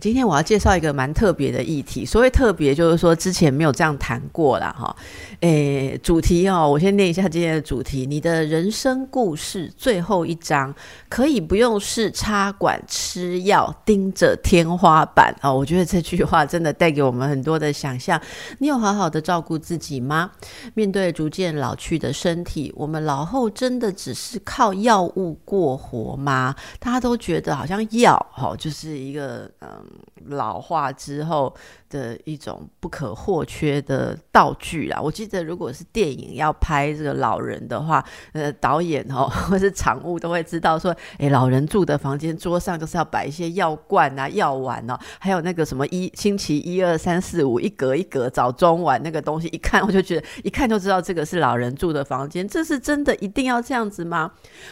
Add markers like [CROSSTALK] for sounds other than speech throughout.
今天我要介绍一个蛮特别的议题，所谓特别就是说之前没有这样谈过了哈。诶，主题哦，我先念一下今天的主题：你的人生故事最后一章可以不用是插管吃药盯着天花板哦。我觉得这句话真的带给我们很多的想象。你有好好的照顾自己吗？面对逐渐老去的身体，我们老后真的只是靠药物过活吗？大家都觉得好像药哈就是一个嗯。um, 老化之后的一种不可或缺的道具啦。我记得，如果是电影要拍这个老人的话，呃，导演哦 [LAUGHS] 或是场务都会知道说，哎，老人住的房间桌上就是要摆一些药罐啊、药丸哦，还有那个什么一星期一二三四五一格一格早中晚那个东西，一看我就觉得一看就知道这个是老人住的房间。这是真的一定要这样子吗？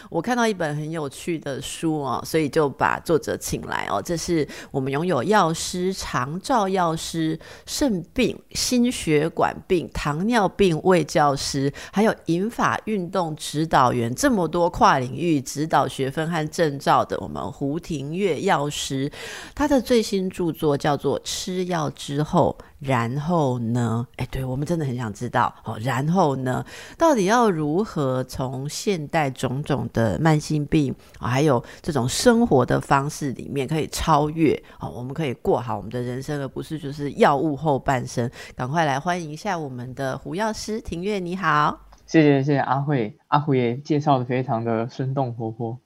我看到一本很有趣的书哦，所以就把作者请来哦，这是我们拥有药。药师、常照药师、肾病、心血管病、糖尿病卫教师，还有银法运动指导员，这么多跨领域指导学分和证照的，我们胡庭月药师，他的最新著作叫做《吃药之后》。然后呢？哎，对我们真的很想知道哦。然后呢，到底要如何从现代种种的慢性病啊，还有这种生活的方式里面，可以超越哦？我们可以过好我们的人生，而不是就是药物后半生。赶快来欢迎一下我们的胡药师庭月，你好。谢谢谢谢阿慧，阿慧也介绍的非常的生动活泼。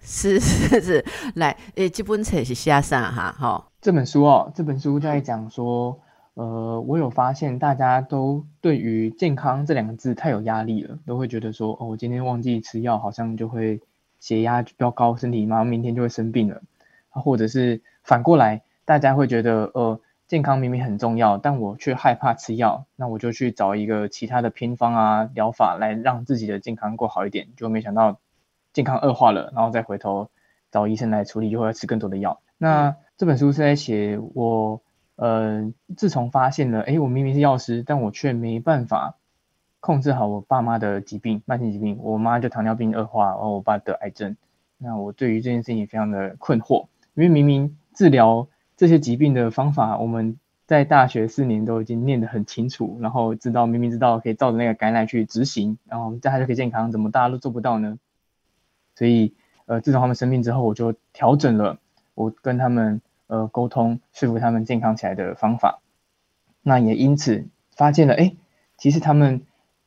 是是是，来，诶，这本册是写啥哈？哈，这本书哦，这本书在讲说。呃，我有发现大家都对于健康这两个字太有压力了，都会觉得说，哦，我今天忘记吃药，好像就会血压飙高，身体马上明天就会生病了。啊，或者是反过来，大家会觉得，呃，健康明明很重要，但我却害怕吃药，那我就去找一个其他的偏方啊疗法来让自己的健康过好一点，就没想到健康恶化了，然后再回头找医生来处理，就会吃更多的药。那这本书是在写我。呃，自从发现了，哎，我明明是药师，但我却没办法控制好我爸妈的疾病，慢性疾病。我妈就糖尿病恶化，然后我爸得癌症。那我对于这件事情非常的困惑，因为明明治疗这些疾病的方法，我们在大学四年都已经念得很清楚，然后知道明明知道可以照着那个感染去执行，然后大家就可以健康，怎么大家都做不到呢？所以，呃，自从他们生病之后，我就调整了我跟他们。呃，沟通说服他们健康起来的方法，那也因此发现了，哎，其实他们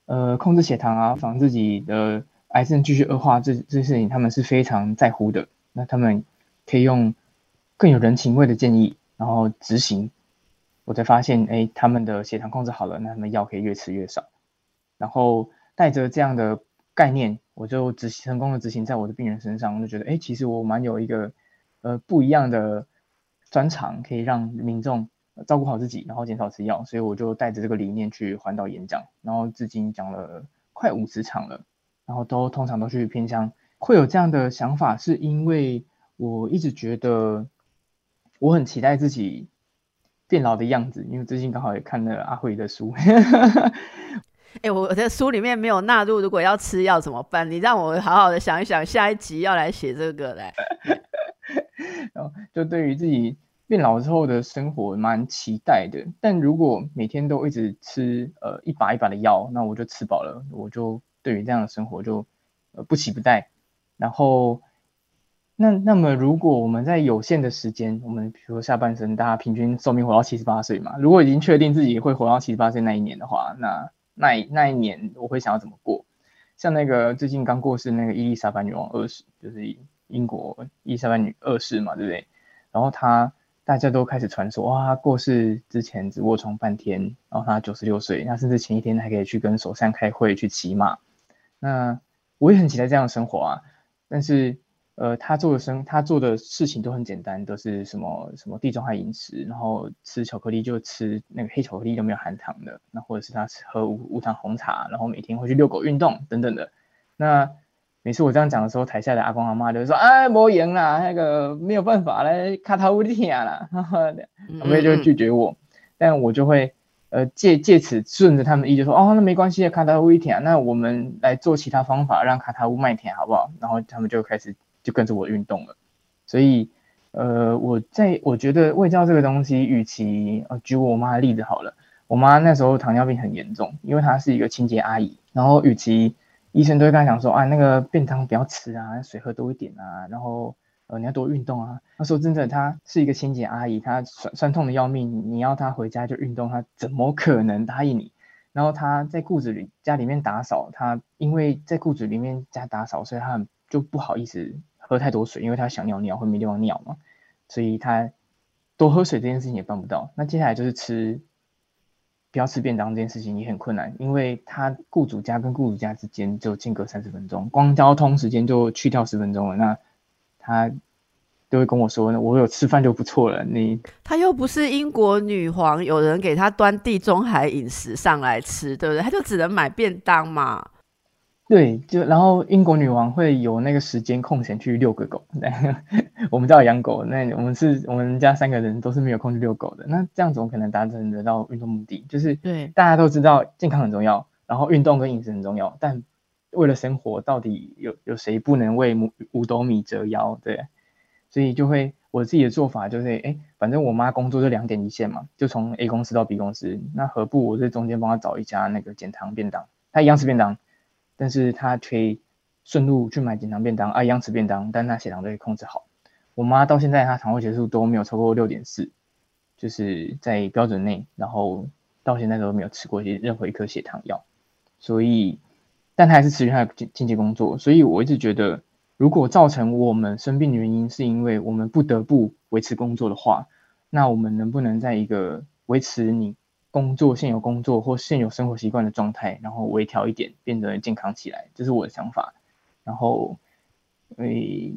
呃控制血糖啊，防自己的癌症继续恶化，这这事情他们是非常在乎的。那他们可以用更有人情味的建议，然后执行，我才发现，哎，他们的血糖控制好了，那他们药可以越吃越少。然后带着这样的概念，我就执成功的执行在我的病人身上，我就觉得，哎，其实我蛮有一个呃不一样的。专长可以让民众照顾好自己，然后减少吃药，所以我就带着这个理念去环岛演讲，然后至今讲了快五十场了，然后都通常都去偏乡。会有这样的想法，是因为我一直觉得我很期待自己变老的样子，因为最近刚好也看了阿慧的书。[LAUGHS] 哎，我的书里面没有纳入，如果要吃药怎么办？你让我好好的想一想，下一集要来写这个来。[LAUGHS] 就对于自己变老之后的生活蛮期待的，但如果每天都一直吃呃一把一把的药，那我就吃饱了，我就对于这样的生活就呃不期不待。然后那那么如果我们在有限的时间，我们比如说下半生大家平均寿命活到七十八岁嘛，如果已经确定自己会活到七十八岁那一年的话，那那那一年我会想要怎么过？像那个最近刚过世那个伊丽莎白女王二世，就是。英国伊丽莎白女二世嘛，对不对？然后他大家都开始传说，哇，过世之前只卧床半天，然后他九十六岁，那甚至前一天还可以去跟首相开会去骑马。那我也很期待这样的生活啊。但是，呃，他做的生，他做的事情都很简单，都是什么什么地中海饮食，然后吃巧克力就吃那个黑巧克力都没有含糖的，那或者是他喝无无糖红茶，然后每天会去遛狗运动等等的。那每次我这样讲的时候，台下的阿公阿妈就说：“哎，没赢啦，那个没有办法嘞，卡塔乌利亚啦。”他们就拒绝我。但我就会呃借借此顺着他们意，就说哦，那没关系，卡塔乌一甜，那我们来做其他方法让卡塔乌麦甜好不好？然后他们就开始就跟着我运动了。所以呃，我在我觉得胃教这个东西，与其呃举我妈的例子好了，我妈那时候糖尿病很严重，因为她是一个清洁阿姨，然后与其医生都会跟他讲说啊，那个便当不要吃啊，水喝多一点啊，然后呃你要多运动啊。他说真的，她是一个清洁阿姨，她酸酸痛的要命，你要她回家就运动，她怎么可能答应你？然后她在裤子里家里面打扫，她因为在裤子里面家打扫，所以她就不好意思喝太多水，因为她想尿尿会没地方尿嘛，所以她多喝水这件事情也办不到。那接下来就是吃。不要吃便当这件事情也很困难，因为他雇主家跟雇主家之间就间隔三十分钟，光交通时间就去掉十分钟了。那他都会跟我说：“，我有吃饭就不错了。”你他又不是英国女皇，有人给他端地中海饮食上来吃，对不对？他就只能买便当嘛。对，就然后英国女王会有那个时间空闲去遛个狗。[LAUGHS] 我们家有养狗，那我们是我们家三个人都是没有空去遛狗的。那这样怎么可能达成得到运动目的？就是对大家都知道健康很重要，然后运动跟饮食很重要，但为了生活，到底有有谁不能为五五斗米折腰？对，所以就会我自己的做法就是，哎，反正我妈工作就两点一线嘛，就从 A 公司到 B 公司，那何不我在中间帮她找一家那个减糖便当，她一样吃便当。但是他可以顺路去买减糖便当啊，一样吃便当，但他血糖都可以控制好。我妈到现在她糖化血素都没有超过六点四，就是在标准内，然后到现在都没有吃过一任何一颗血糖药。所以，但她还是持续她的经经济工作。所以我一直觉得，如果造成我们生病的原因是因为我们不得不维持工作的话，那我们能不能在一个维持你？工作现有工作或现有生活习惯的状态，然后微调一点，变得健康起来，这是我的想法。然后，诶，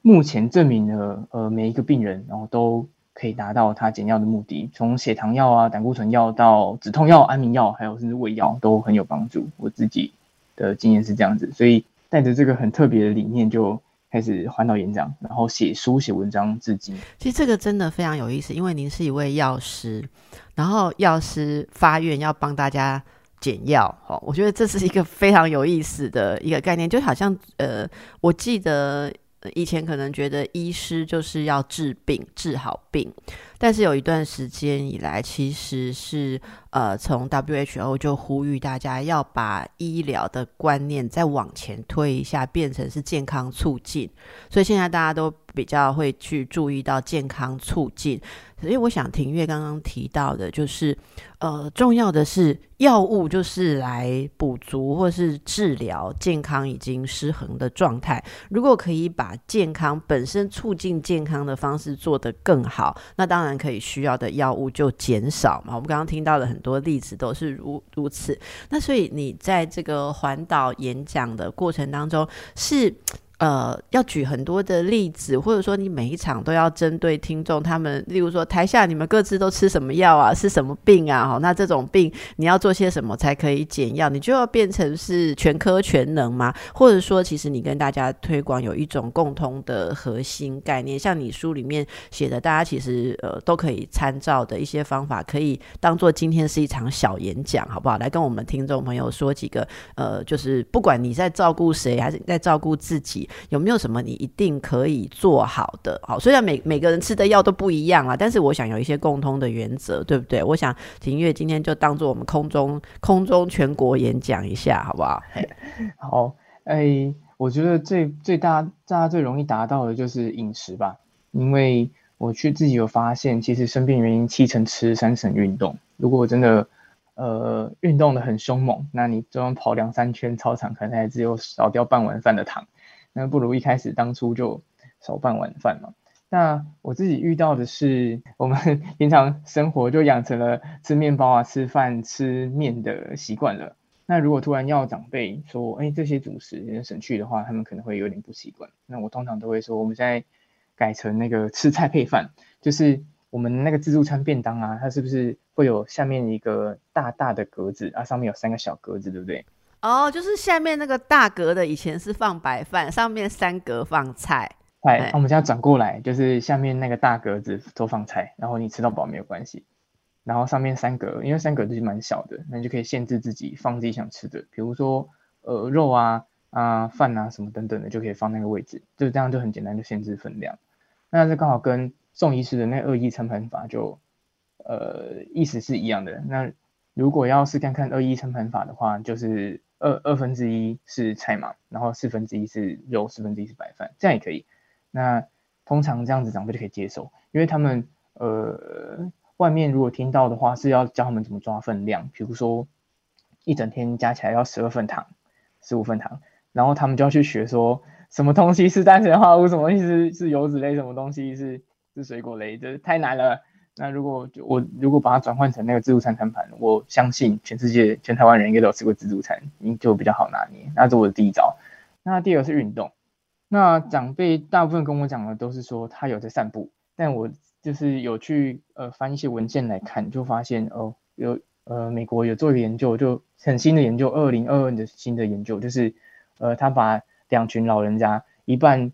目前证明了，呃，每一个病人，然后都可以达到他减药的目的，从血糖药啊、胆固醇药到止痛药、安眠药，还有甚至胃药，都很有帮助。我自己的经验是这样子，所以带着这个很特别的理念，就开始环岛演讲，然后写书、写文章，至今。其实这个真的非常有意思，因为您是一位药师。然后药师发愿要帮大家减药，哦，我觉得这是一个非常有意思的一个概念，就好像呃，我记得以前可能觉得医师就是要治病、治好病，但是有一段时间以来，其实是呃，从 WHO 就呼吁大家要把医疗的观念再往前推一下，变成是健康促进，所以现在大家都比较会去注意到健康促进。所以我想，庭月刚刚提到的，就是，呃，重要的是药物就是来补足或是治疗健康已经失衡的状态。如果可以把健康本身促进健康的方式做得更好，那当然可以需要的药物就减少嘛。我们刚刚听到的很多例子都是如如此。那所以你在这个环岛演讲的过程当中是。呃，要举很多的例子，或者说你每一场都要针对听众，他们例如说台下你们各自都吃什么药啊，是什么病啊？哈，那这种病你要做些什么才可以减药？你就要变成是全科全能吗？[LAUGHS] 或者说，其实你跟大家推广有一种共通的核心概念，像你书里面写的，大家其实呃都可以参照的一些方法，可以当做今天是一场小演讲，好不好？来跟我们听众朋友说几个呃，就是不管你在照顾谁，还是在照顾自己。有没有什么你一定可以做好的？好，虽然每每个人吃的药都不一样啊，但是我想有一些共通的原则，对不对？我想庭月今天就当做我们空中空中全国演讲一下，好不好？好，哎，我觉得最最大大家最容易达到的就是饮食吧，因为我去自己有发现，其实生病原因七成吃，三成运动。如果我真的呃运动的很凶猛，那你就算跑两三圈操场，可能还只有少掉半碗饭的糖。那不如一开始当初就少半碗饭嘛。那我自己遇到的是，我们 [LAUGHS] 平常生活就养成了吃面包啊、吃饭、吃面的习惯了。那如果突然要长辈说，哎，这些主食省去的话，他们可能会有点不习惯。那我通常都会说，我们现在改成那个吃菜配饭，就是我们那个自助餐便当啊，它是不是会有下面一个大大的格子啊，上面有三个小格子，对不对？哦，就是下面那个大格的，以前是放白饭，上面三格放菜。哎，那我们现在转过来，就是下面那个大格子都放菜，然后你吃到饱没有关系。然后上面三格，因为三格就是蛮小的，那你就可以限制自己放自己想吃的，比如说呃肉啊啊饭啊什么等等的，就可以放那个位置，就这样就很简单，就限制分量。那这刚好跟宋医师的那二一餐盘法就呃意思是一样的。那如果要是看看二一餐盘法的话，就是二二分之一是菜嘛，然后四分之一是肉，四分之一是白饭，这样也可以。那通常这样子长辈就可以接受，因为他们呃。外面如果听到的话，是要教他们怎么抓分量，比如说一整天加起来要十二份糖，十五份糖，然后他们就要去学说什么东西是单纯化合物，什么东西是是油脂类，什么东西是是水果类，这太难了。那如果我如果把它转换成那个自助餐餐盘，我相信全世界全台湾人应该都有吃过自助餐，就比较好拿捏。那是我的第一招。那第二个是运动。那长辈大部分跟我讲的都是说他有在散步，但我。就是有去呃翻一些文件来看，就发现哦有呃美国有做一个研究，就很新的研究，二零二二的新的研究，就是呃他把两群老人家一半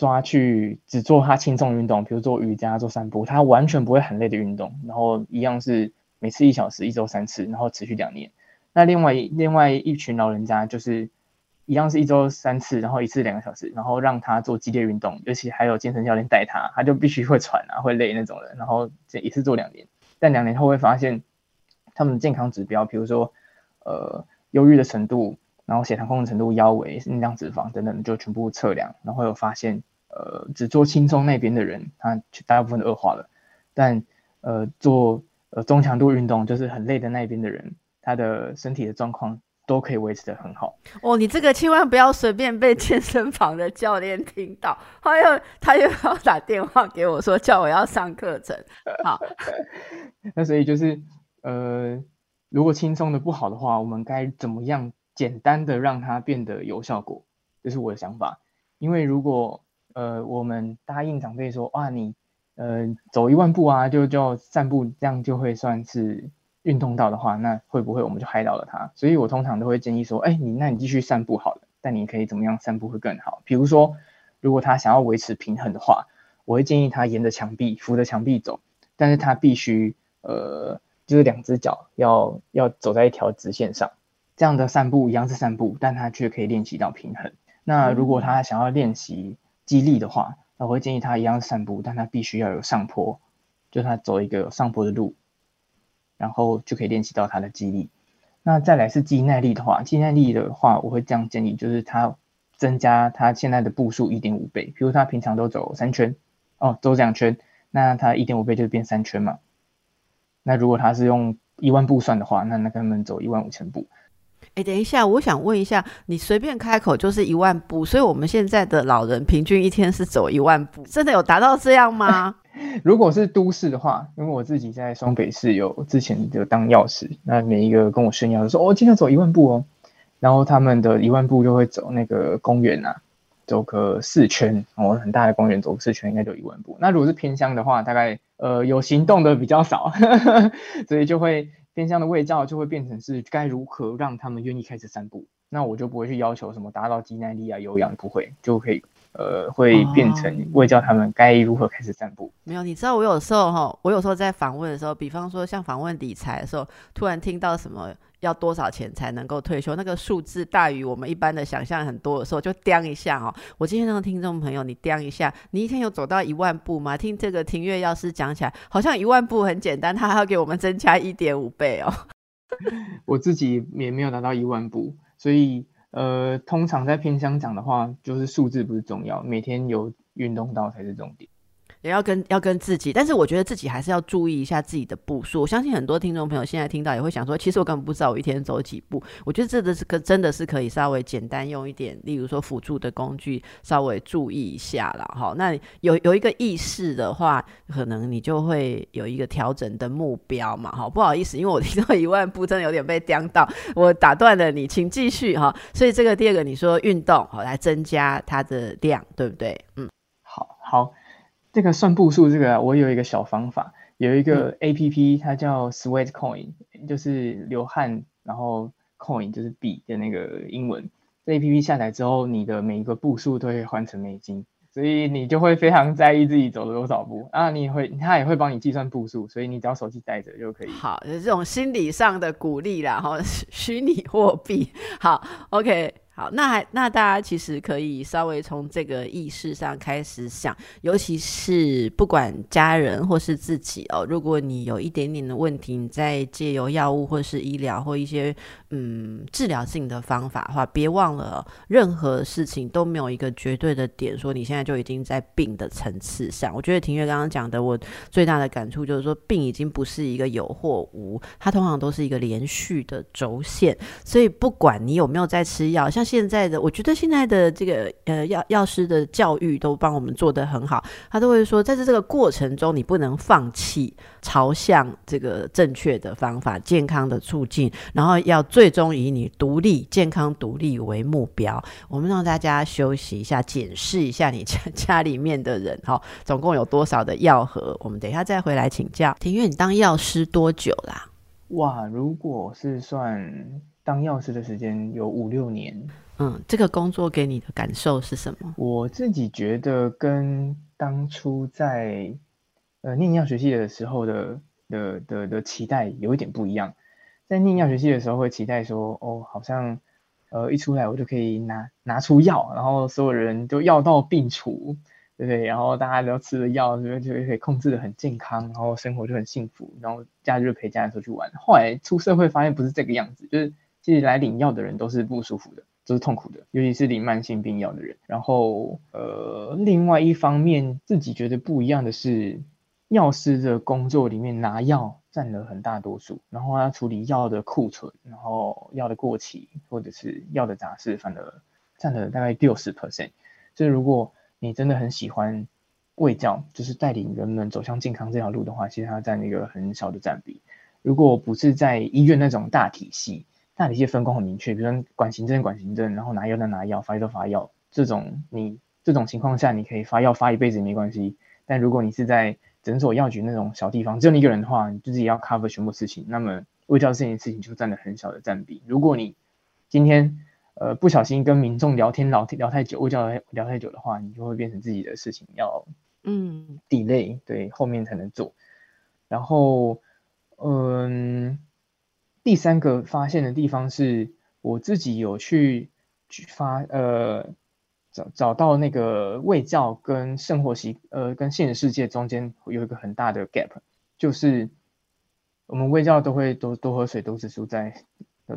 抓去只做他轻松运动，比如做瑜伽、做散步，他完全不会很累的运动，然后一样是每次一小时，一周三次，然后持续两年。那另外另外一群老人家就是。一样是一周三次，然后一次两个小时，然后让他做激烈运动，尤其还有健身教练带他，他就必须会喘啊，会累那种人。然后这一次做两年，但两年后会发现他们的健康指标，比如说呃忧郁的程度，然后血糖控制程度、腰围、内脏脂肪等等，就全部测量，然后有发现呃只做轻松那边的人，他大部分都恶化了，但呃做呃中强度运动，就是很累的那边的人，他的身体的状况。都可以维持的很好哦，你这个千万不要随便被健身房的教练听到，他又他又要打电话给我说叫我要上课程。好，[LAUGHS] 那所以就是呃，如果轻松的不好的话，我们该怎么样简单的让它变得有效果？这是我的想法。因为如果呃我们答应长辈说哇你呃走一万步啊就叫散步，这样就会算是。运动到的话，那会不会我们就害到了他？所以我通常都会建议说，哎，你那你继续散步好了，但你可以怎么样散步会更好？比如说，如果他想要维持平衡的话，我会建议他沿着墙壁扶着墙壁走，但是他必须呃，就是两只脚要要走在一条直线上，这样的散步一样是散步，但他却可以练习到平衡。那如果他想要练习肌力的话，那我会建议他一样散步，但他必须要有上坡，就他走一个上坡的路。然后就可以练习到他的肌力。那再来是肌耐力的话，肌耐力的话，我会这样建议，就是他增加他现在的步数一点五倍。比如他平常都走三圈，哦，走两圈，那他一点五倍就变三圈嘛。那如果他是用一万步算的话，那那他们走一万五千步。哎，等一下，我想问一下，你随便开口就是一万步，所以我们现在的老人平均一天是走一万步，真的有达到这样吗？[LAUGHS] 如果是都市的话，因为我自己在双北市有之前就当药师，那每一个跟我炫耀的说，哦，今天走一万步哦，然后他们的一万步就会走那个公园啊，走个四圈，哦，很大的公园走四圈应该就一万步。那如果是偏乡的话，大概呃有行动的比较少，[LAUGHS] 所以就会偏乡的味道就会变成是该如何让他们愿意开始散步，那我就不会去要求什么达到肌耐力啊、有氧，不会就可以。呃，会变成会教他们该如何开始散步。没有，你知道我有时候哈，我有时候在访问的时候，比方说像访问理财的时候，突然听到什么要多少钱才能够退休，那个数字大于我们一般的想象很多的时候，就掂一下哦。我今天让听众朋友，你掂一下，你一天有走到一万步吗？听这个庭月药师讲起来，好像一万步很简单，他还要给我们增加一点五倍哦。[LAUGHS] 我自己也没有达到一万步，所以。呃，通常在偏乡讲的话，就是数字不是重要，每天有运动到才是重点。也要跟要跟自己，但是我觉得自己还是要注意一下自己的步数。我相信很多听众朋友现在听到也会想说，其实我根本不知道我一天走几步。我觉得这个是可真的是可以稍微简单用一点，例如说辅助的工具稍微注意一下了哈。那有有一个意识的话，可能你就会有一个调整的目标嘛。哈，不好意思，因为我听到一万步真的有点被颠到，我打断了你，请继续哈。所以这个第二个你说运动好来增加它的量，对不对？嗯，好好。这个算步数，这个我有一个小方法，有一个 A P P，它叫 Sweat Coin，就是流汗，然后 Coin 就是币的那个英文。这 A P P 下载之后，你的每一个步数都会换成美金，所以你就会非常在意自己走了多少步啊，你会它也会帮你计算步数，所以你只要手机带着就可以。好，这种心理上的鼓励啦，哈，虚拟货币。好，OK。好，那还那大家其实可以稍微从这个意识上开始想，尤其是不管家人或是自己哦，如果你有一点点的问题，你在借由药物或是医疗或一些嗯治疗性的方法的话，别忘了任何事情都没有一个绝对的点，说你现在就已经在病的层次上。我觉得庭月刚刚讲的，我最大的感触就是说，病已经不是一个有或无，它通常都是一个连续的轴线，所以不管你有没有在吃药，像。那现在的我觉得现在的这个呃药药师的教育都帮我们做得很好，他都会说，在这这个过程中，你不能放弃朝向这个正确的方法、健康的促进，然后要最终以你独立、健康、独立为目标。我们让大家休息一下，检视一下你家 [LAUGHS] 家里面的人哈，总共有多少的药盒？我们等一下再回来请教。庭院，你当药师多久啦？哇，如果是算。当药师的时间有五六年，嗯，这个工作给你的感受是什么？我自己觉得跟当初在呃念药学系的时候的的的的期待有一点不一样。在念药学系的时候会期待说，哦，好像呃一出来我就可以拿拿出药，然后所有人都药到病除。对不对？然后大家都吃了药，就就可以控制的很健康，然后生活就很幸福，然后假日陪家人出去玩。后来出社会发现不是这个样子，就是其实来领药的人都是不舒服的，都是痛苦的，尤其是领慢性病药的人。然后呃，另外一方面自己觉得不一样的是，药师的工作里面拿药占了很大多数，然后他处理药的库存，然后药的过期或者是药的杂事，反而占了大概六十 percent。就是如果你真的很喜欢卫教，就是带领人们走向健康这条路的话，其实它占一个很小的占比。如果不是在医院那种大体系，大体系分工很明确，比如说管行政管行政，然后拿药的拿药，发药的发药，这种你这种情况下，你可以发药发一辈子也没关系。但如果你是在诊所药局那种小地方，只有你一个人的话，你就自己要 cover 全部事情，那么卫教这件事情就占了很小的占比。如果你今天呃，不小心跟民众聊天聊聊太久，或者聊太久的话，你就会变成自己的事情要嗯 delay，对，后面才能做。然后，嗯，第三个发现的地方是我自己有去去发呃找找到那个卫教跟生活习呃跟现实世界中间有一个很大的 gap，就是我们卫教都会多多喝水，多吃蔬菜，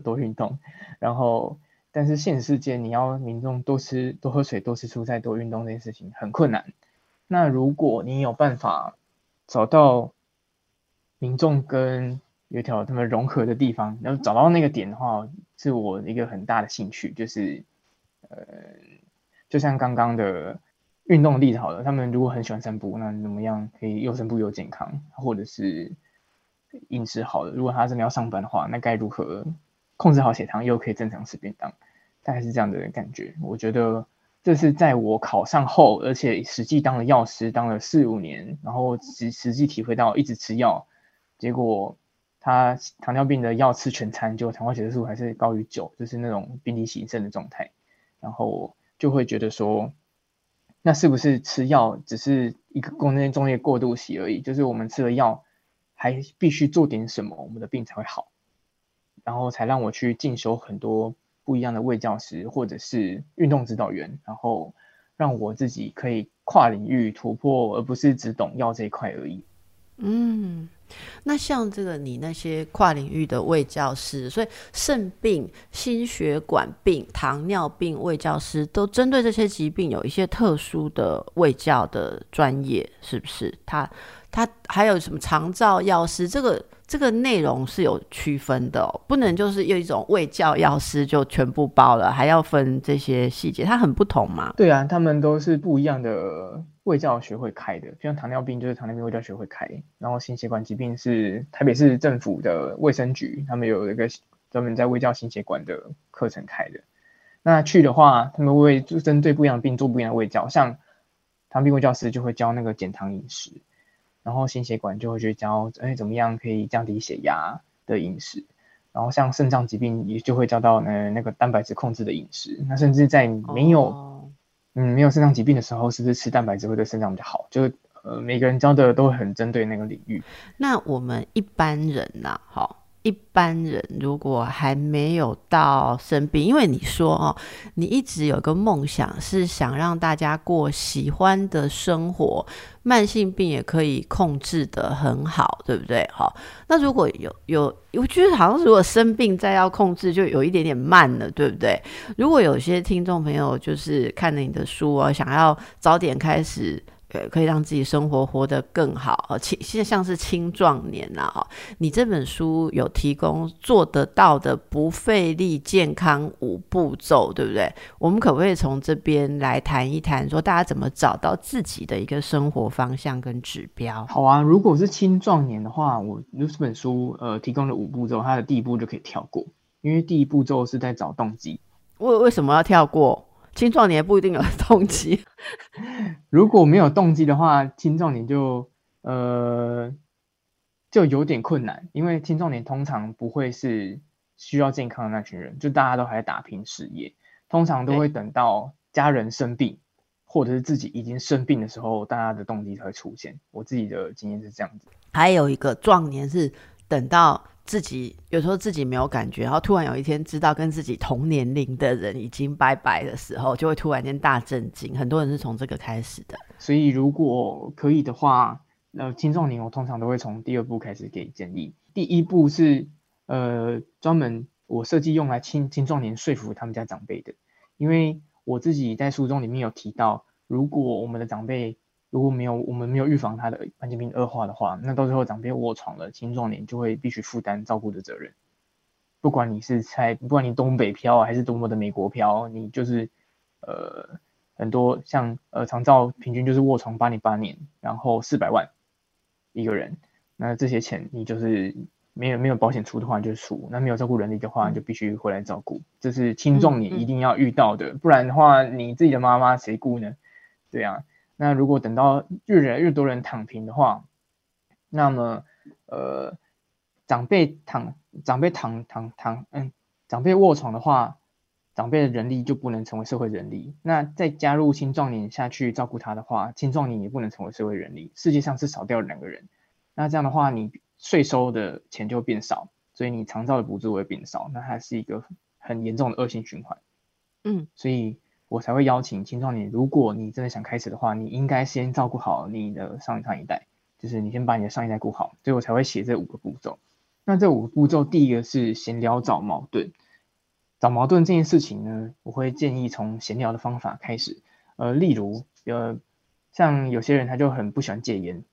多运动，然后。但是现实世界，你要民众多吃、多喝水、多吃蔬菜、多运动这件事情很困难。那如果你有办法找到民众跟油条他们融合的地方，然后找到那个点的话，是我一个很大的兴趣。就是呃，就像刚刚的运动例子好了，他们如果很喜欢散步，那怎么样可以又散步又健康？或者是饮食好了，如果他真的要上班的话，那该如何？控制好血糖，又可以正常吃便当，大概是这样的感觉。我觉得这是在我考上后，而且实际当了药师，当了四五年，然后实实际体会到一直吃药，结果他糖尿病的药吃全餐，就糖化血色素还是高于九，就是那种病理洗肾的状态。然后就会觉得说，那是不是吃药只是一个功能中的过渡期而已？就是我们吃了药，还必须做点什么，我们的病才会好。然后才让我去进修很多不一样的卫教师或者是运动指导员，然后让我自己可以跨领域突破，而不是只懂药这一块而已。嗯，那像这个你那些跨领域的卫教师，所以肾病、心血管病、糖尿病卫教师都针对这些疾病有一些特殊的卫教的专业，是不是？他他还有什么肠照药师这个？这个内容是有区分的，不能就是有一种卫教药师就全部包了，还要分这些细节，它很不同嘛？对啊，他们都是不一样的卫教学会开的，就像糖尿病就是糖尿病卫教学会开，然后心血管疾病是台北市政府的卫生局，他们有一个专门在卫教心血管的课程开的。那去的话，他们会针对不一样的病做不一样的卫教，像糖尿病卫教师就会教那个减糖饮食。然后心血管就会去教，哎，怎么样可以降低血压的饮食？然后像肾脏疾病也就会教到，呃，那个蛋白质控制的饮食。那甚至在没有嗯，没有肾脏疾病的时候，是不是吃蛋白质会对肾脏比较好？就呃，每个人教的都很针对那个领域。那我们一般人呐，哈。一般人如果还没有到生病，因为你说哦，你一直有个梦想是想让大家过喜欢的生活，慢性病也可以控制的很好，对不对？好，那如果有有，我觉得好像如果生病再要控制，就有一点点慢了，对不对？如果有些听众朋友就是看了你的书哦，想要早点开始。对，可以让自己生活活得更好。哦，青现在像是青壮年呐，哈，你这本书有提供做得到的不费力健康五步骤，对不对？我们可不可以从这边来谈一谈，说大家怎么找到自己的一个生活方向跟指标？好啊，如果是青壮年的话，我这本书呃提供了五步骤，它的第一步就可以跳过，因为第一步骤是在找动机。为为什么要跳过？青壮年不一定有动机，如果没有动机的话，青壮年就呃就有点困难，因为青壮年通常不会是需要健康的那群人，就大家都还在打拼事业，通常都会等到家人生病，或者是自己已经生病的时候，大家的动机才会出现。我自己的经验是这样子。还有一个壮年是等到。自己有时候自己没有感觉，然后突然有一天知道跟自己同年龄的人已经拜拜的时候，就会突然间大震惊。很多人是从这个开始的。所以如果可以的话，呃，青壮年我通常都会从第二步开始给建议。第一步是呃专门我设计用来青青壮年说服他们家长辈的，因为我自己在书中里面有提到，如果我们的长辈。如果没有我们没有预防他的慢性病恶化的话，那到最后长辈卧床了，青壮年就会必须负担照顾的责任。不管你是在不管你东北漂还是多么的美国漂，你就是呃很多像呃长照平均就是卧床八年八年，然后四百万一个人，那这些钱你就是没有没有保险出的话就出，那没有照顾能力的话就必须回来照顾，这是青壮年一定要遇到的，不然的话你自己的妈妈谁顾呢？对啊。那如果等到越来越多人躺平的话，那么呃长辈躺长辈躺躺躺嗯长辈卧床的话，长辈的人力就不能成为社会人力。那再加入青壮年下去照顾他的话，青壮年也不能成为社会人力。世界上是少掉了两个人。那这样的话，你税收的钱就会变少，所以你长照的补助会变少，那还是一个很严重的恶性循环。嗯，所以。我才会邀请青壮年，如果你真的想开始的话，你应该先照顾好你的上上一代，就是你先把你的上一代顾好，所以我才会写这五个步骤。那这五个步骤，第一个是闲聊找矛盾。找矛盾这件事情呢，我会建议从闲聊的方法开始。呃，例如，呃，像有些人他就很不喜欢戒烟，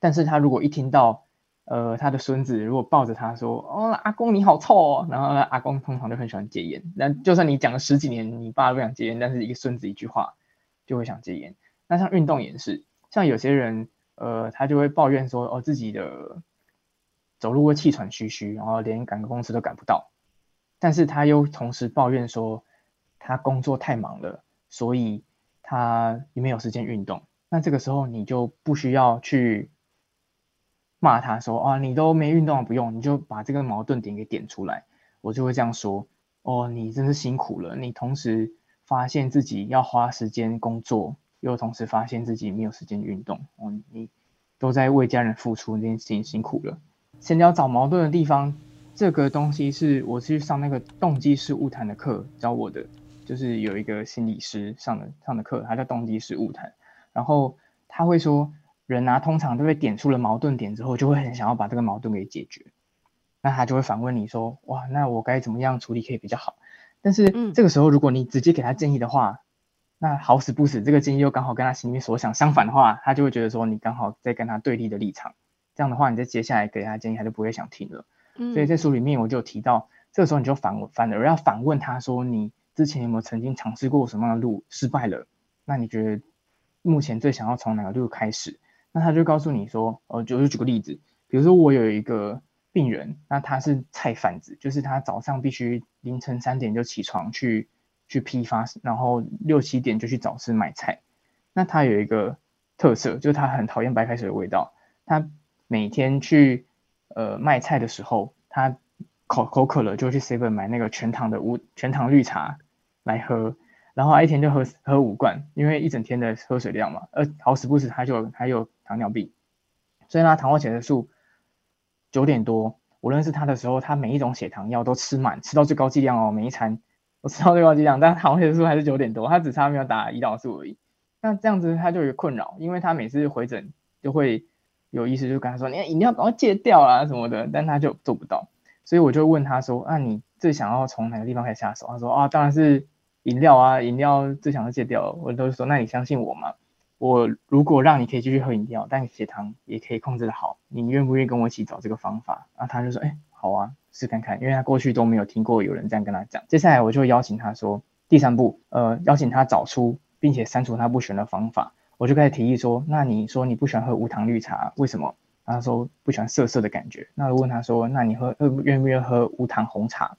但是他如果一听到呃，他的孙子如果抱着他说：“哦，阿公你好臭哦。”然后阿公通常就很喜欢戒烟。那就算你讲了十几年，你爸不想戒烟，但是一个孙子一句话就会想戒烟。那像运动也是，像有些人，呃，他就会抱怨说：“哦，自己的走路会气喘吁吁，然后连赶个公司都赶不到。”但是他又同时抱怨说，他工作太忙了，所以他也没有时间运动。那这个时候你就不需要去。骂他说啊，你都没运动，不用，你就把这个矛盾点给点出来，我就会这样说哦，你真是辛苦了，你同时发现自己要花时间工作，又同时发现自己没有时间运动，哦，你都在为家人付出，这件事情辛苦了。先要找矛盾的地方，这个东西是我去上那个动机式物谈的课教我的，就是有一个心理师上的上的课，他叫动机式物谈，然后他会说。人啊，通常都会点出了矛盾点之后，就会很想要把这个矛盾给解决。那他就会反问你说：“哇，那我该怎么样处理可以比较好？”但是这个时候，如果你直接给他建议的话，那好死不死，这个建议又刚好跟他心里面所想相反的话，他就会觉得说你刚好在跟他对立的立场。这样的话，你在接下来给他建议，他就不会想听了。所以在书里面我就提到，这个时候你就反反而要反问他说：“你之前有没有曾经尝试过什么样的路失败了？那你觉得目前最想要从哪个路开始？”那他就告诉你说，呃，就就举个例子，比如说我有一个病人，那他是菜贩子，就是他早上必须凌晨三点就起床去去批发，然后六七点就去早市买菜。那他有一个特色，就是他很讨厌白开水的味道。他每天去呃卖菜的时候，他口口渴了就去 seven 买那个全糖的无全糖绿茶来喝。然后他一天就喝喝五罐，因为一整天的喝水量嘛，呃，好死不死他就还有糖尿病，所以呢，糖化血色素九点多，我认识他的时候，他每一种血糖药都吃满，吃到最高剂量哦，每一餐我吃到最高剂量，但糖化血色素还是九点多，他只差没有打胰岛素而已。那这样子他就有困扰，因为他每次回诊就会有意思就跟他说，你饮料赶快戒掉啦什么的，但他就做不到，所以我就问他说，那你最想要从哪个地方开始下手？他说啊，当然是。饮料啊，饮料最想要戒掉，我都是说，那你相信我吗？我如果让你可以继续喝饮料，但血糖也可以控制的好，你愿不愿意跟我一起找这个方法？然后他就说，哎，好啊，试看看，因为他过去都没有听过有人这样跟他讲。接下来我就邀请他说，第三步，呃，邀请他找出并且删除他不喜欢的方法。我就开始提议说，那你说你不喜欢喝无糖绿茶，为什么？他说不喜欢涩涩的感觉。那我问他说，那你喝愿不愿意喝无糖红茶？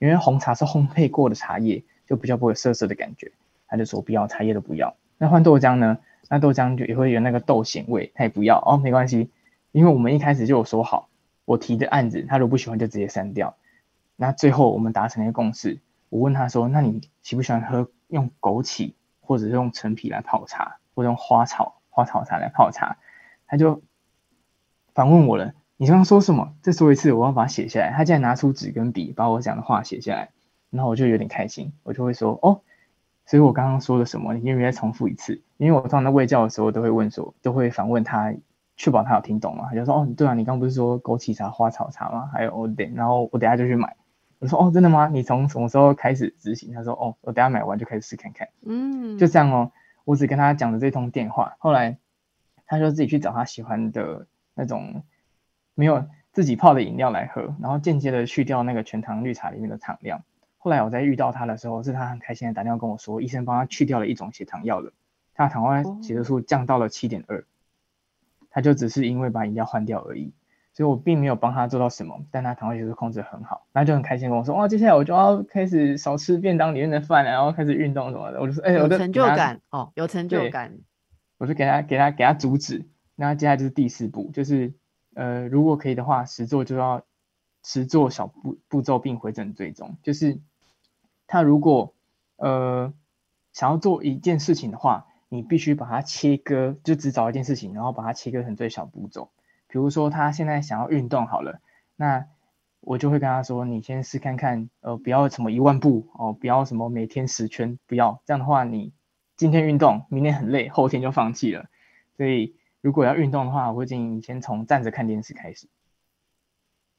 因为红茶是烘焙过的茶叶。就比较不会涩涩的感觉，他就说不要茶叶都不要。那换豆浆呢？那豆浆就也会有那个豆咸味，他也不要哦，没关系，因为我们一开始就有说好，我提的案子他如果不喜欢就直接删掉。那最后我们达成了一个共识，我问他说，那你喜不喜欢喝用枸杞或者是用陈皮来泡茶，或者用花草花草茶来泡茶？他就反问我了，你刚刚说什么？再说一次，我要把它写下来。他竟然拿出纸跟笔，把我讲的话写下来。然后我就有点开心，我就会说哦，所以我刚刚说了什么？你愿不愿意再重复一次？因为我通常在喂教的时候都会问说，都会反问他，确保他有听懂嘛。他就说哦，对啊，你刚不是说枸杞茶、花草茶吗？还有我等，然后我等下就去买。我说哦，真的吗？你从什么时候开始执行？他说哦，我等下买完就开始试看看。嗯，就这样哦。我只跟他讲了这通电话，后来他就自己去找他喜欢的那种没有自己泡的饮料来喝，然后间接的去掉那个全糖绿茶里面的糖量。后来我在遇到他的时候，是他很开心的打电话跟我说，医生帮他去掉了一种血糖药了，他的糖化血色素降到了七点二，他就只是因为把饮料换掉而已，所以我并没有帮他做到什么，但他糖化血色素控制很好，那就很开心跟我说，哇，接下来我就要开始少吃便当里面的饭，然后开始运动什么的，我就说，哎，有成就感哦，有成就感，我就给他给他给他阻止，那接下来就是第四步，就是呃，如果可以的话，实做就要实做小步步骤并回诊追踪，就是。他如果呃想要做一件事情的话，你必须把它切割，就只找一件事情，然后把它切割成最小步骤。比如说他现在想要运动好了，那我就会跟他说：“你先试看看，呃，不要什么一万步哦，不要什么每天十圈，不要这样的话，你今天运动，明天很累，后天就放弃了。所以如果要运动的话，我会建议你先从站着看电视开始。”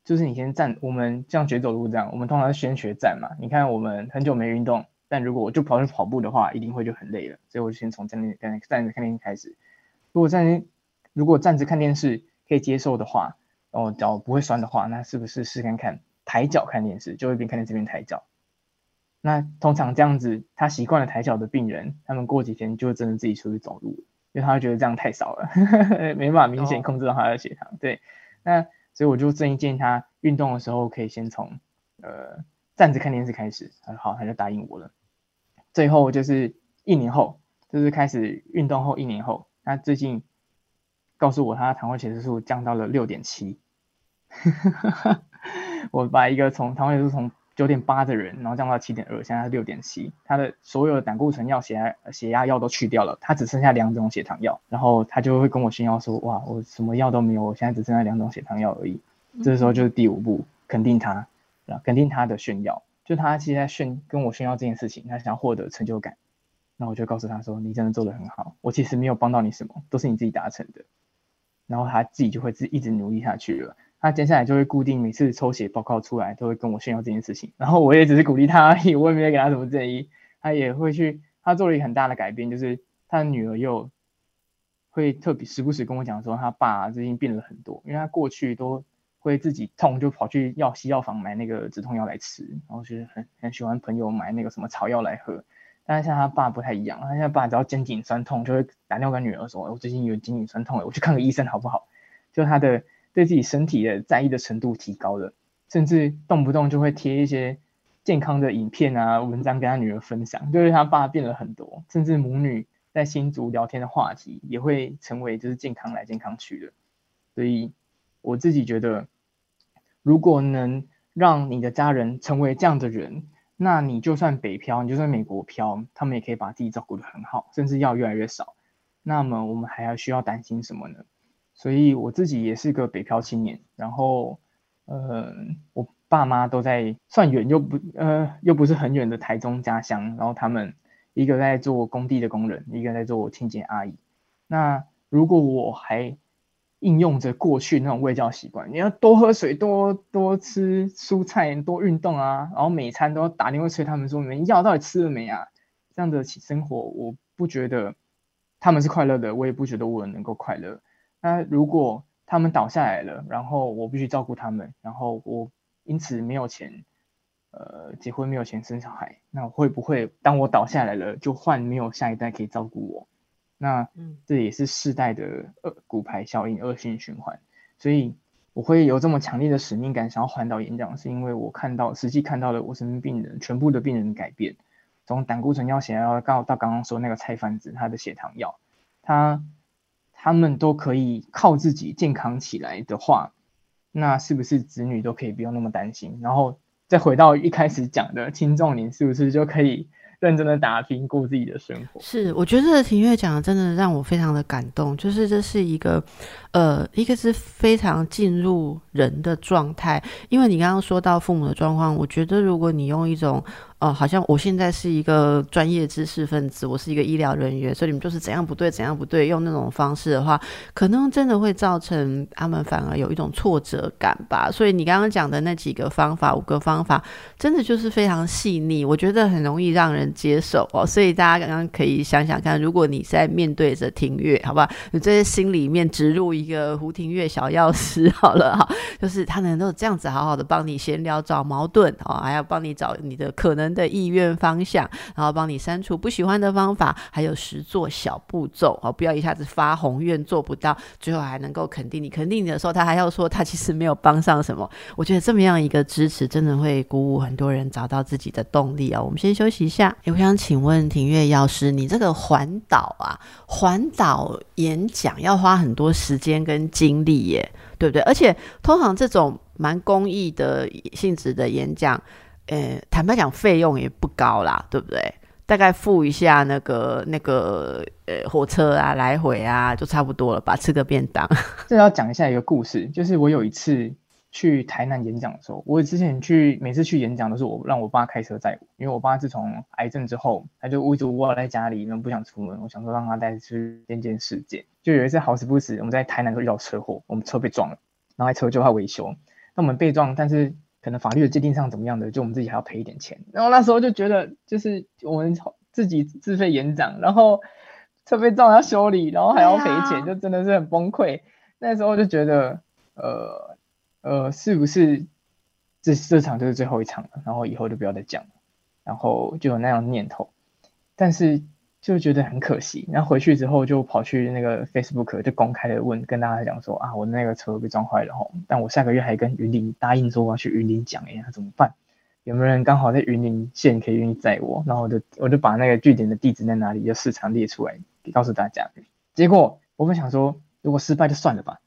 就是你先站，我们像学走路这样，我们通常是先学站嘛。你看我们很久没运动，但如果我就跑去跑步的话，一定会就很累了。所以我就先从站立站站着看电视开始。如果站如果站着看电视可以接受的话，然后脚不会酸的话，那是不是试看看抬脚看电视，就会边看电视边抬脚？那通常这样子，他习惯了抬脚的病人，他们过几天就真的自己出去走路，因为他会觉得这样太少了，[LAUGHS] 没办法明显控制到他的血糖。对，那。所以我就建议建议他运动的时候可以先从呃站着看电视开始，很好，他就答应我了。最后就是一年后，就是开始运动后一年后，他最近告诉我他的糖化血色素降到了六点七，[LAUGHS] 我把一个从糖化血色素从九点八的人，然后降到七点二，现在是六点七。他的所有的胆固醇药、血压血压药都去掉了，他只剩下两种血糖药。然后他就会跟我炫耀说：“哇，我什么药都没有，我现在只剩下两种血糖药而已。”这时候就是第五步，肯定他，肯定他的炫耀。就他其实在炫跟我炫耀这件事情，他想要获得成就感。那我就告诉他说：“你真的做的很好，我其实没有帮到你什么，都是你自己达成的。”然后他自己就会自一直努力下去了。他接下来就会固定每次抽血报告出来，都会跟我炫耀这件事情。然后我也只是鼓励他而已，我也没有给他什么建议。他也会去，他做了一个很大的改变，就是他的女儿又会特别时不时跟我讲说，他爸最近变了很多。因为他过去都会自己痛就跑去药西药房买那个止痛药来吃，然后就是很很喜欢朋友买那个什么草药来喝。但是像他爸不太一样，他现在爸只要肩颈酸痛，就会打电话跟女儿说：“我最近有肩颈酸痛，我去看个医生好不好？”就他的。对自己身体的在意的程度提高了，甚至动不动就会贴一些健康的影片啊文章跟他女儿分享，就是他爸变了很多，甚至母女在新竹聊天的话题也会成为就是健康来健康去的。所以我自己觉得，如果能让你的家人成为这样的人，那你就算北漂，你就算美国漂，他们也可以把自己照顾得很好，甚至要越来越少。那么我们还要需要担心什么呢？所以我自己也是个北漂青年，然后，呃，我爸妈都在算远又不呃又不是很远的台中家乡，然后他们一个在做工地的工人，一个在做清洁阿姨。那如果我还应用着过去那种喂教习惯，你要多喝水，多多吃蔬菜，多运动啊，然后每餐都要打电话催他们说你们药到底吃了没啊？这样的生活，我不觉得他们是快乐的，我也不觉得我能够快乐。那如果他们倒下来了，然后我必须照顾他们，然后我因此没有钱，呃，结婚没有钱生小孩，那会不会当我倒下来了，就换没有下一代可以照顾我？那这也是世代的恶骨牌效应，恶性循环。所以我会有这么强烈的使命感，想要环岛演讲，是因为我看到实际看到了我身边病人全部的病人改变，从胆固醇药血药到到刚刚说那个菜贩子他的血糖药，他。他们都可以靠自己健康起来的话，那是不是子女都可以不用那么担心？然后再回到一开始讲的青壮年，是不是就可以？认真的打拼，过自己的生活。是，我觉得庭月讲的真的让我非常的感动。就是这是一个，呃，一个是非常进入人的状态。因为你刚刚说到父母的状况，我觉得如果你用一种，哦，好像我现在是一个专业知识分子，我是一个医疗人员，所以你们就是怎样不对，怎样不对，用那种方式的话，可能真的会造成他们反而有一种挫折感吧。所以你刚刚讲的那几个方法，五个方法，真的就是非常细腻，我觉得很容易让人。接受哦，所以大家刚刚可以想想看，如果你在面对着庭月，好不好？你在心里面植入一个胡庭月小药师，好了哈，就是他能够这样子好好的帮你闲聊找矛盾哦，还要帮你找你的可能的意愿方向，然后帮你删除不喜欢的方法，还有十做小步骤哦，不要一下子发宏愿做不到，最后还能够肯定你，肯定你的时候，他还要说他其实没有帮上什么。我觉得这么样一个支持，真的会鼓舞很多人找到自己的动力啊。我们先休息一下。我想请问庭月药师，你这个环岛啊，环岛演讲要花很多时间跟精力耶，对不对？而且通常这种蛮公益的性质的演讲，呃，坦白讲费用也不高啦，对不对？大概付一下那个那个呃火车啊来回啊，就差不多了吧，吃个便当。[LAUGHS] 这要讲一下一个故事，就是我有一次。去台南演讲的时候，我之前去每次去演讲都是我让我爸开车载我，因为我爸自从癌症之后，他就一直窝在家里，然不想出门。我想说让他带去见见世界。就有一次好死不死，我们在台南都遇到车祸，我们车被撞了，然后车就要维修。那我们被撞，但是可能法律的界定上怎么样的，就我们自己还要赔一点钱。然后那时候就觉得，就是我们自己自费演讲，然后车被撞要修理，然后还要赔钱，就真的是很崩溃。那时候就觉得，呃。呃，是不是这这场就是最后一场了？然后以后就不要再讲了，然后就有那样念头，但是就觉得很可惜。然后回去之后就跑去那个 Facebook 就公开的问，跟大家讲说啊，我那个车被撞坏了吼，但我下个月还跟云林答应说我要去云林讲，哎，那怎么办？有没有人刚好在云林县可以愿意载我？然后我就我就把那个据点的地址在哪里，就市场列出来，告诉大家。结果我们想说，如果失败就算了吧。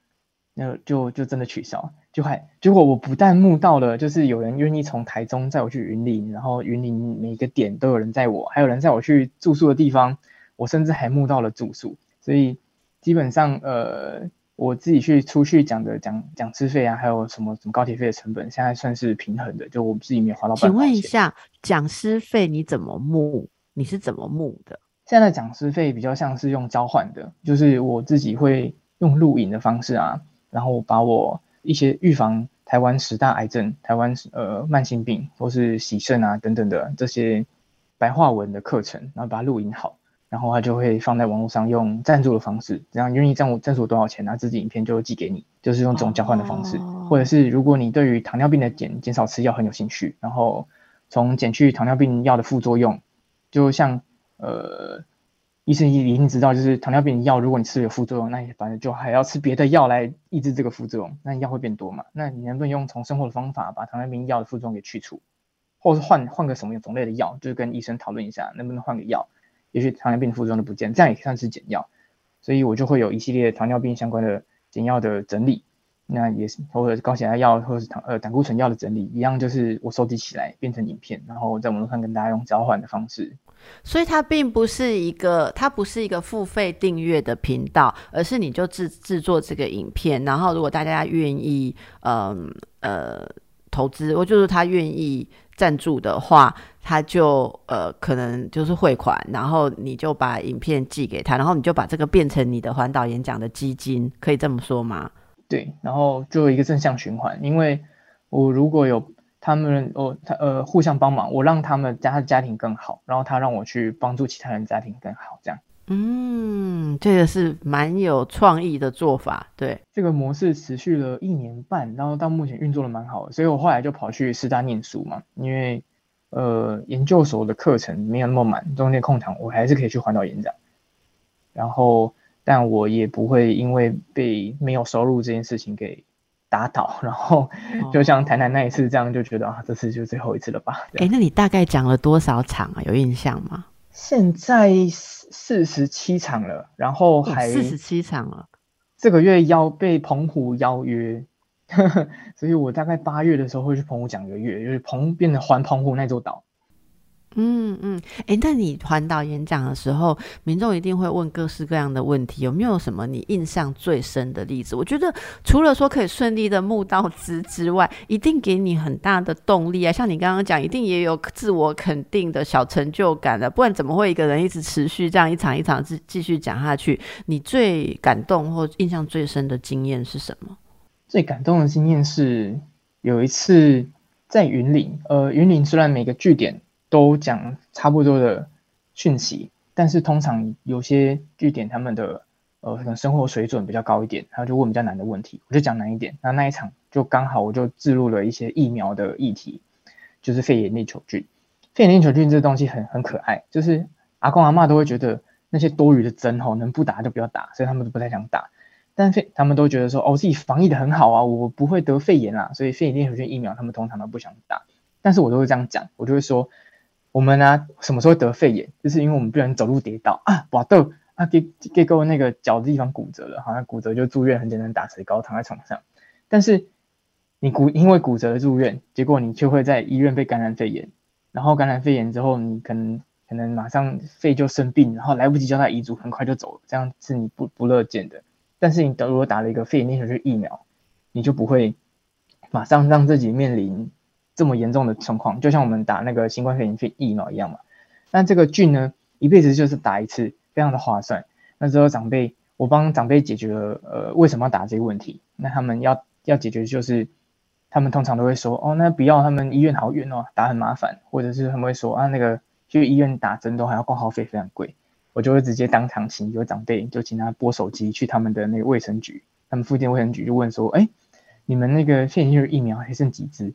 那就就真的取消，就还结果我不但募到了，就是有人愿意从台中载我去云林，然后云林每个点都有人载我，还有人载我去住宿的地方，我甚至还募到了住宿，所以基本上呃我自己去出去讲的讲讲师费啊，还有什么什么高铁费的成本，现在算是平衡的，就我自己没有花到半。请问一下，讲师费你怎么募？你是怎么募的？现在讲师费比较像是用交换的，就是我自己会用录影的方式啊。然后把我一些预防台湾十大癌症、台湾呃慢性病或是洗肾啊等等的这些白话文的课程，然后把它录音好，然后他就会放在网络上用赞助的方式，这样愿意赞助赞助多少钱，那自己影片就寄给你，就是用这种交换的方式。或者是如果你对于糖尿病的减减少吃药很有兴趣，然后从减去糖尿病药的副作用，就像呃。医生已经知道，就是糖尿病药，如果你吃有副作用，那你反正就还要吃别的药来抑制这个副作用，那药会变多嘛？那你能不能用从生活的方法把糖尿病药的副作用给去除，或是换换个什么种类的药，就是跟医生讨论一下，能不能换个药，也许糖尿病副作用都不见，这样也算是减药。所以我就会有一系列糖尿病相关的减药的整理，那也是或者高血压药或者是糖呃胆固醇药的整理，一样就是我收集起来变成影片，然后在网络上跟大家用交换的方式。所以它并不是一个，它不是一个付费订阅的频道，而是你就制制作这个影片，然后如果大家愿意，嗯呃投资，或就是他愿意赞助的话，他就呃可能就是汇款，然后你就把影片寄给他，然后你就把这个变成你的环岛演讲的基金，可以这么说吗？对，然后就一个正向循环，因为我如果有他们，哦，他呃互相帮忙，我让他们家家庭更好，然后他让我去帮助其他人家庭更好，这样。嗯，这个是蛮有创意的做法。对，这个模式持续了一年半，然后到目前运作的蛮好的，所以我后来就跑去师大念书嘛，因为呃研究所的课程没有那么满，中间空堂我还是可以去环岛演讲，然后。但我也不会因为被没有收入这件事情给打倒，然后就像台南那一次这样，就觉得啊，这次就最后一次了吧？哎，那你大概讲了多少场啊？有印象吗？现在四十七场了，然后还四十七场了。这个月邀被澎湖邀约，[LAUGHS] 所以我大概八月的时候会去澎湖讲一个月，就是澎变成环澎湖那座岛。嗯嗯，哎，那你环岛演讲的时候，民众一定会问各式各样的问题，有没有什么你印象最深的例子？我觉得除了说可以顺利的募到资之外，一定给你很大的动力啊！像你刚刚讲，一定也有自我肯定的小成就感的，不然怎么会一个人一直持续这样一场一场继继续讲下去？你最感动或印象最深的经验是什么？最感动的经验是有一次在云林，呃，云林虽然每个据点。都讲差不多的讯息，但是通常有些据点他们的呃可能生活水准比较高一点，他就问比较难的问题，我就讲难一点。那那一场就刚好我就置入了一些疫苗的议题，就是肺炎链球菌。肺炎链球菌这东西很很可爱，就是阿公阿妈都会觉得那些多余的针吼能不打就不要打，所以他们都不太想打。但肺他们都觉得说哦自己防疫的很好啊，我不会得肺炎啊，所以肺炎链球菌疫苗他们通常都不想打。但是我都会这样讲，我就会说。我们呢，什么时候得肺炎？就是因为我们不能走路跌倒啊，哇豆啊，给给够那个脚的地方骨折了，好像骨折就住院，很简单，打石膏，躺在床上。但是你骨因为骨折住院，结果你就会在医院被感染肺炎，然后感染肺炎之后，你可能可能马上肺就生病，然后来不及交代遗嘱，很快就走了，这样是你不不乐见的。但是你如果打了一个肺炎链球菌疫苗，你就不会马上让自己面临。这么严重的情况，就像我们打那个新冠肺炎疫苗一样嘛。那这个菌呢，一辈子就是打一次，非常的划算。那时候长辈，我帮长辈解决了，呃，为什么要打这个问题？那他们要要解决就是，他们通常都会说，哦，那不要，他们医院好远哦，打很麻烦，或者是他们会说，啊，那个去医院打针都还要挂号费，非常贵。我就会直接当场请一个长辈，就请他拨手机去他们的那个卫生局，他们附近卫生局就问说，哎，你们那个肺炎疫苗还剩几支？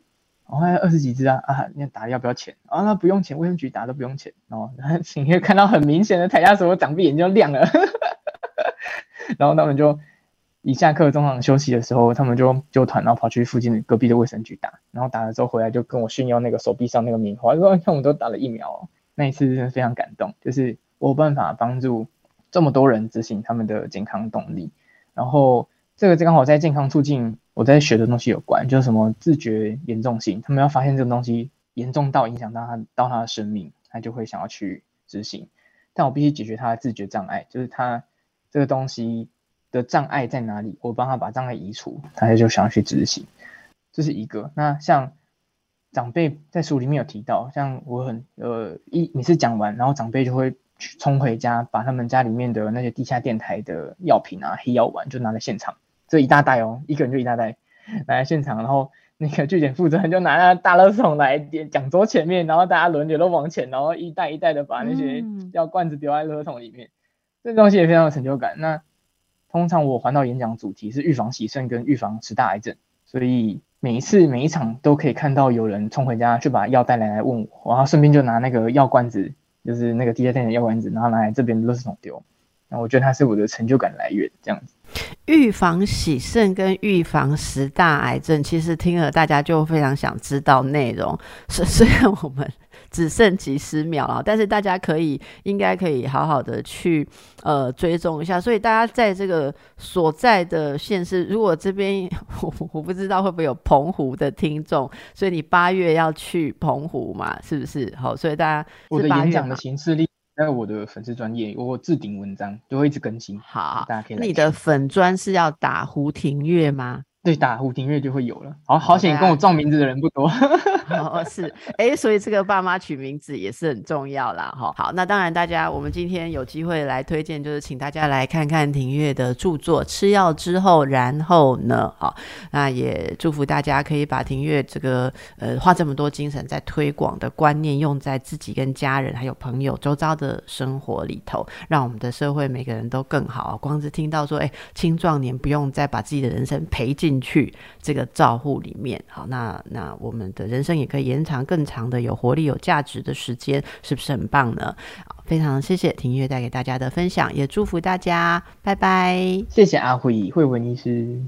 我，还有二十几只啊啊！那打要不要钱啊？那不用钱，卫生局打都不用钱哦。然后你会看到很明显的台下所有长辈眼睛亮了，[LAUGHS] 然后他们就一下课中场休息的时候，他们就就团，然后跑去附近的隔壁的卫生局打，然后打了之后回来就跟我炫耀那个手臂上那个棉花，说看我们都打了疫苗。那一次真的非常感动，就是我有办法帮助这么多人执行他们的健康动力，然后这个刚好在健康促进。我在学的东西有关，就是什么自觉严重性，他们要发现这个东西严重到影响到他到他的生命，他就会想要去执行。但我必须解决他的自觉障碍，就是他这个东西的障碍在哪里，我帮他把障碍移除，他就想要去执行。这是一个。那像长辈在书里面有提到，像我很呃一每次讲完，然后长辈就会去冲回家，把他们家里面的那些地下电台的药品啊、黑药丸就拿在现场。这一大袋哦，一个人就一大袋，拿来现场，然后那个据点负责人就拿那大垃圾桶来点讲桌前面，然后大家轮流都往前，然后一袋一袋的把那些药罐子丢在垃圾桶里面，这东西也非常有成就感。那通常我环岛演讲主题是预防洗肾跟预防十大癌症，所以每一次每一场都可以看到有人冲回家去把药带来来问我，然后顺便就拿那个药罐子，就是那个地下店的药罐子，然后拿来这边垃圾桶丢。那我觉得它是我的成就感来源，这样子。预防喜肾跟预防十大癌症，其实听了大家就非常想知道内容。虽虽然我们 [LAUGHS] 只剩几十秒了，但是大家可以应该可以好好的去呃追踪一下。所以大家在这个所在的县市，如果这边 [LAUGHS] 我我不知道会不会有澎湖的听众，所以你八月要去澎湖嘛？是不是？好，所以大家我的演讲的形式力。在我的粉丝专业，我置顶文章都会一直更新。好，大家可以。你的粉专是要打胡庭月吗？对，打胡庭月就会有了。好好险，跟我撞名字的人不多。[LAUGHS] 哦，是，哎，所以这个爸妈取名字也是很重要啦，哈。好，那当然，大家我们今天有机会来推荐，就是请大家来看看庭月的著作《吃药之后，然后呢》。好，那也祝福大家可以把庭月这个呃花这么多精神在推广的观念，用在自己跟家人还有朋友周遭的生活里头，让我们的社会每个人都更好。光是听到说，哎，青壮年不用再把自己的人生赔进。去这个照护里面，好，那那我们的人生也可以延长更长的有活力、有价值的时间，是不是很棒呢？非常谢谢婷月带给大家的分享，也祝福大家，拜拜。谢谢阿慧慧文医师。